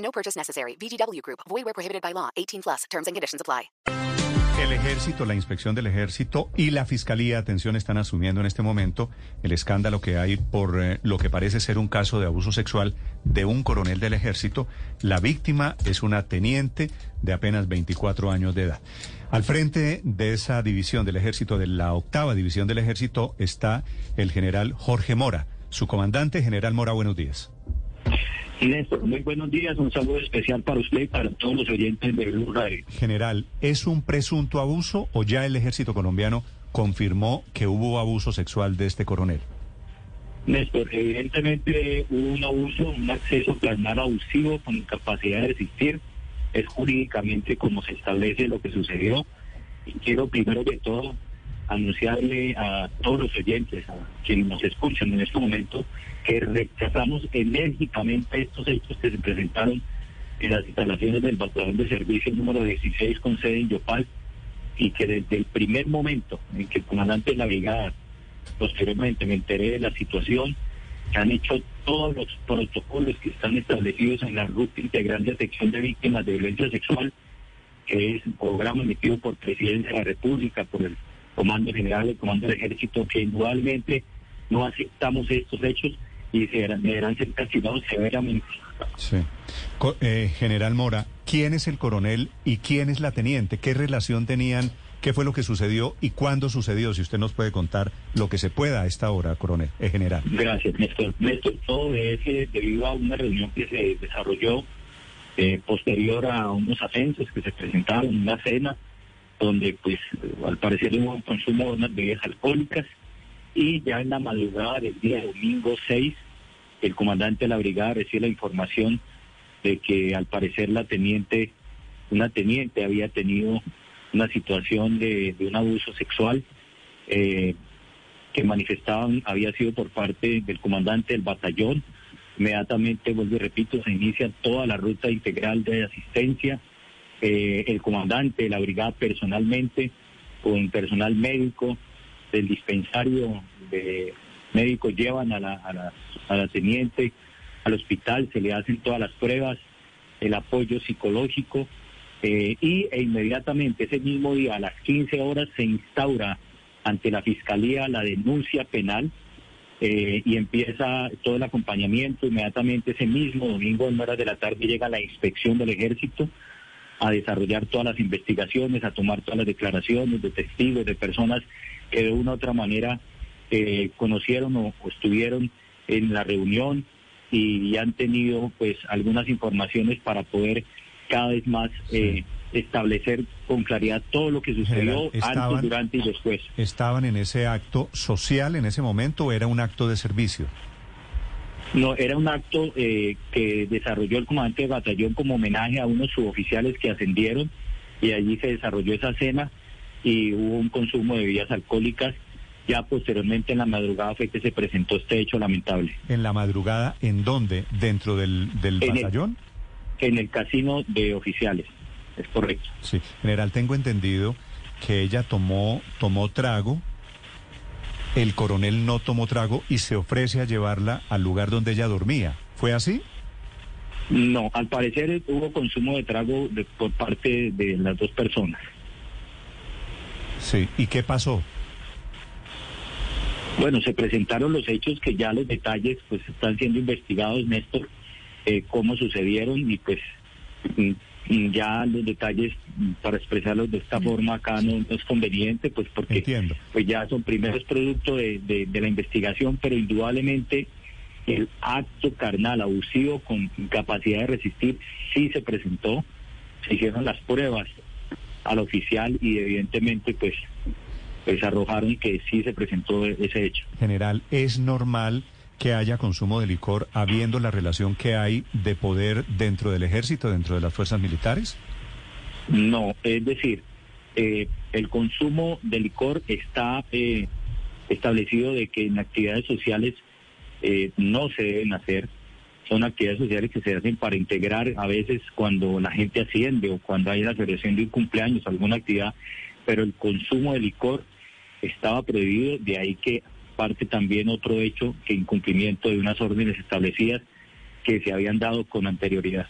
No purchase necessary. VGW Group. Void where prohibited by law. 18 plus. Terms and conditions apply. El ejército, la inspección del ejército y la fiscalía, atención, están asumiendo en este momento el escándalo que hay por eh, lo que parece ser un caso de abuso sexual de un coronel del ejército. La víctima es una teniente de apenas 24 años de edad. Al frente de esa división del ejército, de la octava división del ejército, está el general Jorge Mora. Su comandante, general Mora, buenos días. Néstor, muy buenos días. Un saludo especial para usted y para todos los oyentes de Blue Radio. General, ¿es un presunto abuso o ya el ejército colombiano confirmó que hubo abuso sexual de este coronel? Néstor, evidentemente hubo un abuso, un acceso plasmar abusivo con incapacidad de resistir. Es jurídicamente como se establece lo que sucedió. Y quiero primero que todo anunciarle a todos los oyentes, a quienes nos escuchan en este momento, que rechazamos enérgicamente estos hechos que se presentaron en las instalaciones del batallón de servicio número 16 con sede en Yopal y que desde el primer momento en que el comandante de la brigada, posteriormente me enteré de la situación, han hecho todos los protocolos que están establecidos en la Ruta Integral de Atención de Víctimas de Violencia Sexual, que es un programa emitido por Presidencia de la República, por el Comando General, el Comando del Ejército, que indudablemente no aceptamos estos hechos y deberán ser castigados severamente. Sí. Eh, General Mora, ¿quién es el coronel y quién es la teniente? ¿Qué relación tenían? ¿Qué fue lo que sucedió y cuándo sucedió? Si usted nos puede contar lo que se pueda a esta hora, coronel, eh, general. Gracias, Néstor. Néstor, todo es eh, debido a una reunión que se desarrolló eh, posterior a unos ascensos que se presentaron, una cena, donde pues al parecer hubo un consumo de unas bebidas alcohólicas y ya en la madrugada del día domingo 6, el comandante de la brigada recibe la información de que al parecer la teniente, una teniente había tenido una situación de, de un abuso sexual eh, que manifestaban había sido por parte del comandante del batallón. Inmediatamente, vuelvo y repito, se inicia toda la ruta integral de asistencia. Eh, el comandante de la brigada personalmente, con personal médico del dispensario de médicos llevan a la, a la, teniente al hospital, se le hacen todas las pruebas, el apoyo psicológico eh, y e inmediatamente ese mismo día a las 15 horas se instaura ante la fiscalía la denuncia penal eh, y empieza todo el acompañamiento. Inmediatamente ese mismo domingo en horas de la tarde llega la inspección del ejército a desarrollar todas las investigaciones, a tomar todas las declaraciones de testigos, de personas que de una u otra manera eh, conocieron o, o estuvieron en la reunión y, han tenido pues algunas informaciones para poder cada vez más eh, establecer con claridad todo lo que sucedió General, antes, durante y después. ¿Estaban en ese acto social en ese momento o era un acto de servicio? No, era un acto eh, que desarrolló el comandante de batallón como homenaje a unos suboficiales que ascendieron y allí se desarrolló esa cena y hubo un consumo de bebidas alcohólicas. Ya posteriormente en la madrugada fue que se presentó este hecho lamentable. ¿En la madrugada en dónde? ¿Dentro del, del En el- batallón? En el casino de oficiales, es correcto. Sí. General, tengo entendido que ella tomó, tomó trago, el coronel no tomó trago y se ofrece a llevarla al lugar donde ella dormía. ¿Fue así? No, al parecer hubo consumo de trago de- por parte de las dos personas. Sí. ¿Y qué pasó? Bueno, se presentaron los hechos que ya los detalles pues están siendo investigados, Néstor, eh, cómo sucedieron y pues mm, ya los detalles para expresarlos de esta forma acá no, no es conveniente, pues porque Entiendo. pues ya son primeros productos de, de- de la investigación, pero indudablemente el acto carnal abusivo con incapacidad de resistir sí se presentó, se hicieron las pruebas al oficial y evidentemente pues pues arrojaron que sí se presentó ese hecho. General, ¿es normal que haya consumo de licor habiendo la relación que hay de poder dentro del ejército, dentro de las fuerzas militares? No, es decir, eh, el consumo de licor está eh, establecido de que en actividades sociales eh, no se deben hacer. Son actividades sociales que se hacen para integrar a veces cuando la gente asciende o cuando hay la celebración de un cumpleaños, alguna actividad, pero el consumo de licor estaba prohibido, de ahí que parte también otro hecho que incumplimiento de unas órdenes establecidas que se habían dado con anterioridad.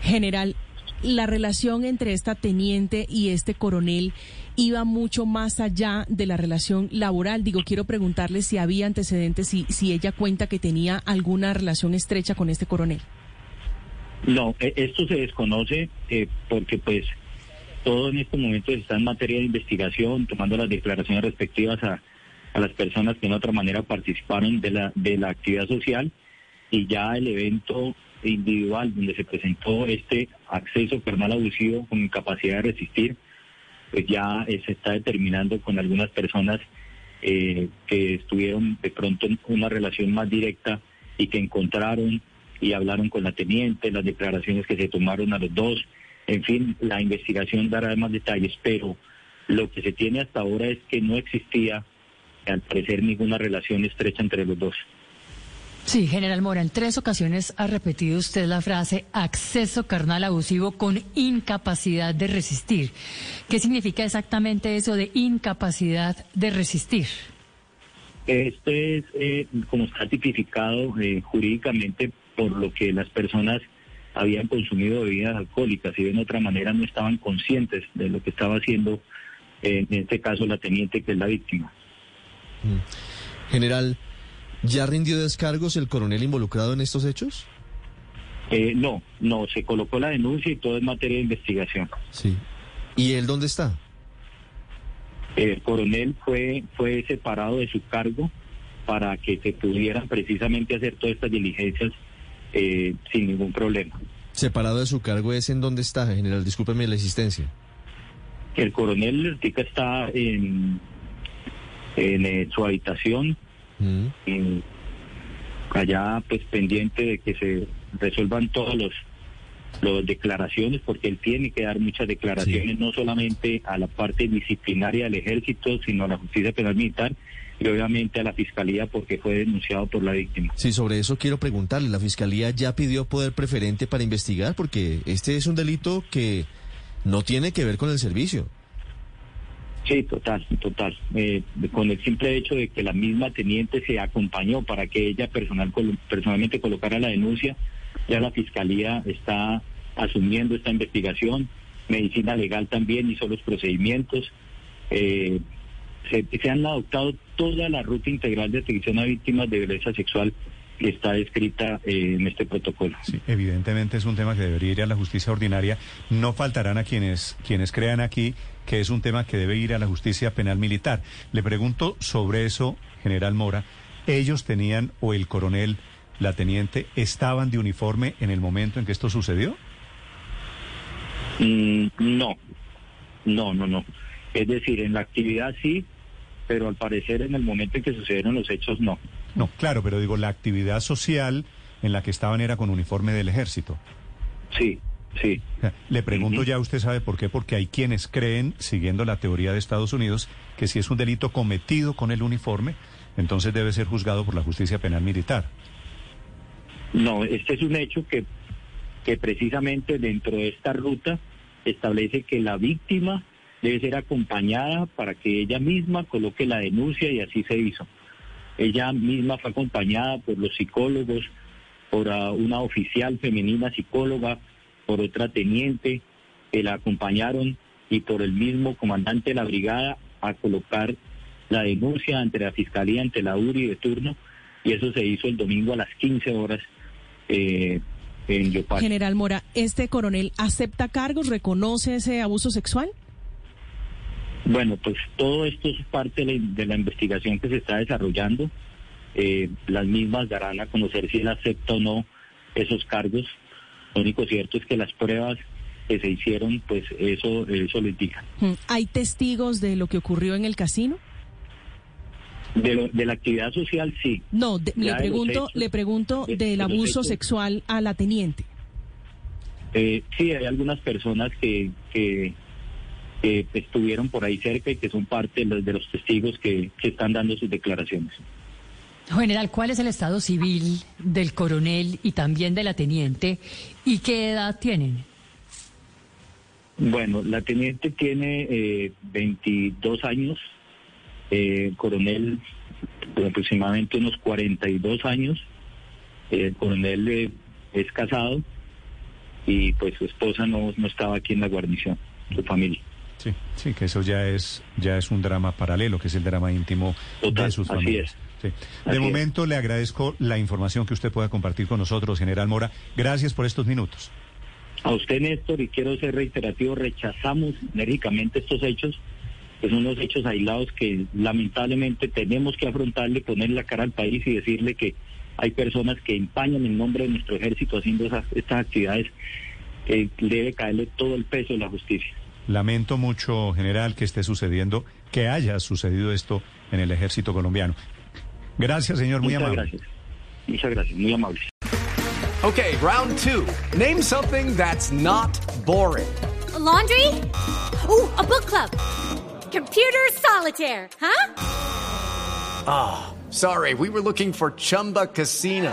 General, la relación entre esta teniente y este coronel iba mucho más allá de la relación laboral. Digo, quiero preguntarle si había antecedentes, si, si ella cuenta que tenía alguna relación estrecha con este coronel. No, e- esto se desconoce eh, porque pues todo en estos momentos está en materia de investigación, tomando las declaraciones respectivas a, a las personas que de otra manera participaron de la, de la actividad social. Y ya el evento individual donde se presentó este acceso carnal abusivo con incapacidad de resistir, pues ya eh, se está determinando con algunas personas eh, que estuvieron de pronto en una relación más directa y que encontraron y hablaron con la teniente, las declaraciones que se tomaron a los dos, en fin, la investigación dará más detalles, pero lo que se tiene hasta ahora es que no existía, al parecer, ninguna relación estrecha entre los dos. Sí, general Mora, en tres ocasiones ha repetido usted la frase acceso carnal abusivo con incapacidad de resistir. ¿Qué significa exactamente eso de incapacidad de resistir? Esto es eh, como está tipificado eh, jurídicamente por lo que las personas habían consumido bebidas alcohólicas y de otra manera no estaban conscientes de lo que estaba haciendo, eh, en este caso, la teniente que es la víctima. General, ¿ya rindió descargos el coronel involucrado en estos hechos? Eh, no, no, se colocó la denuncia y todo es materia de investigación. Sí. ¿Y él dónde está? El coronel fue, fue separado de su cargo para que se pudieran precisamente hacer todas estas diligencias eh, sin ningún problema. Separado de su cargo es en dónde está, general. Discúlpeme la existencia. El coronel Lertica está en, en eh, su habitación, Mm. en- allá pues pendiente de que se resuelvan todos los las declaraciones porque él tiene que dar muchas declaraciones no solamente a la parte disciplinaria del ejército sino a la justicia penal militar y obviamente a la fiscalía porque fue denunciado por la víctima. Sí, sobre eso quiero preguntarle. ¿La fiscalía ya pidió poder preferente para investigar? Porque este es un delito que no tiene que ver con el servicio. Sí, total, total. Eh, con el simple hecho de que la misma teniente se acompañó para que ella personal, personalmente colocara la denuncia, ya la fiscalía está asumiendo esta investigación. Medicina legal también hizo los procedimientos. Eh, se, se han adoptado toda la ruta integral de atención a víctimas de violencia sexual que está descrita eh, en este protocolo. Sí, evidentemente es un tema que debería ir a la justicia ordinaria. No faltarán a quienes, quienes crean aquí que es un tema que debe ir a la justicia penal militar. Le pregunto sobre eso, general Mora. ¿Ellos tenían, o el coronel, la teniente, estaban de uniforme en el momento en que esto sucedió? Mm, no, no, no, no. Es decir, en la actividad sí, pero al parecer en el momento en que sucedieron los hechos no. No, claro, pero digo, la actividad social en la que estaban era con uniforme del ejército. Sí, sí. Le pregunto ya, usted sabe por qué, porque hay quienes creen, siguiendo la teoría de Estados Unidos, que si es un delito cometido con el uniforme, entonces debe ser juzgado por la justicia penal militar. No, este es un hecho que, que precisamente dentro de esta ruta establece que la víctima debe ser acompañada para que ella misma coloque la denuncia y así se hizo. Ella misma fue acompañada por los psicólogos, por ah, una oficial femenina psicóloga, por otra teniente que la acompañaron y por el mismo comandante de la brigada a colocar la denuncia ante la fiscalía, ante la URI de turno, y eso se hizo el domingo a las 15 horas eh, en Yopal. General Mora, ¿este coronel acepta cargos, reconoce ese abuso sexual? Bueno, pues todo esto es parte de la, de la investigación que se está desarrollando. Eh, las mismas darán a conocer si él acepta o no esos cargos. Lo único cierto es que las pruebas que se hicieron, pues eso, eso lo indica. Mm, ¿Hay testigos de lo que ocurrió en el casino? De, lo- de la actividad social, sí. No, de- le pregunto, hechos, le pregunto de- del abuso sexual a la teniente. Eh, sí, hay algunas personas que, que, que estuvieron por ahí cerca y que son parte de los, de los testigos que, que están dando sus declaraciones. General, ¿cuál es el estado civil del coronel y también de la teniente y qué edad tienen? Bueno, la teniente tiene eh, 22 años, eh, el coronel aproximadamente unos 42 años. Eh, el coronel eh, es casado y pues su esposa no, no estaba aquí en la guarnición, su familia. Sí, sí, que eso ya es, ya es un drama paralelo, que es el drama íntimo Total, de sus familias. Sí. De es. momento le agradezco la información que usted pueda compartir con nosotros, General Mora. Gracias por estos minutos. A usted, Néstor, y quiero ser reiterativo, rechazamos enérgicamente estos hechos, que son unos hechos aislados que lamentablemente tenemos que afrontarle, poner la cara al país y decirle que hay personas que empañan el nombre de nuestro ejército haciendo esas, estas actividades, que debe caerle todo el peso de la justicia. Lamento mucho, general, que esté sucediendo, que haya sucedido esto en el ejército colombiano. Gracias, señor, muy Muchas amable. gracias. Muchas gracias, muy amable. Okay, round two. Name something that's not boring. A laundry? Ooh, a book club. Computer solitaire, huh? Sorry, we were looking for Chumba Casino.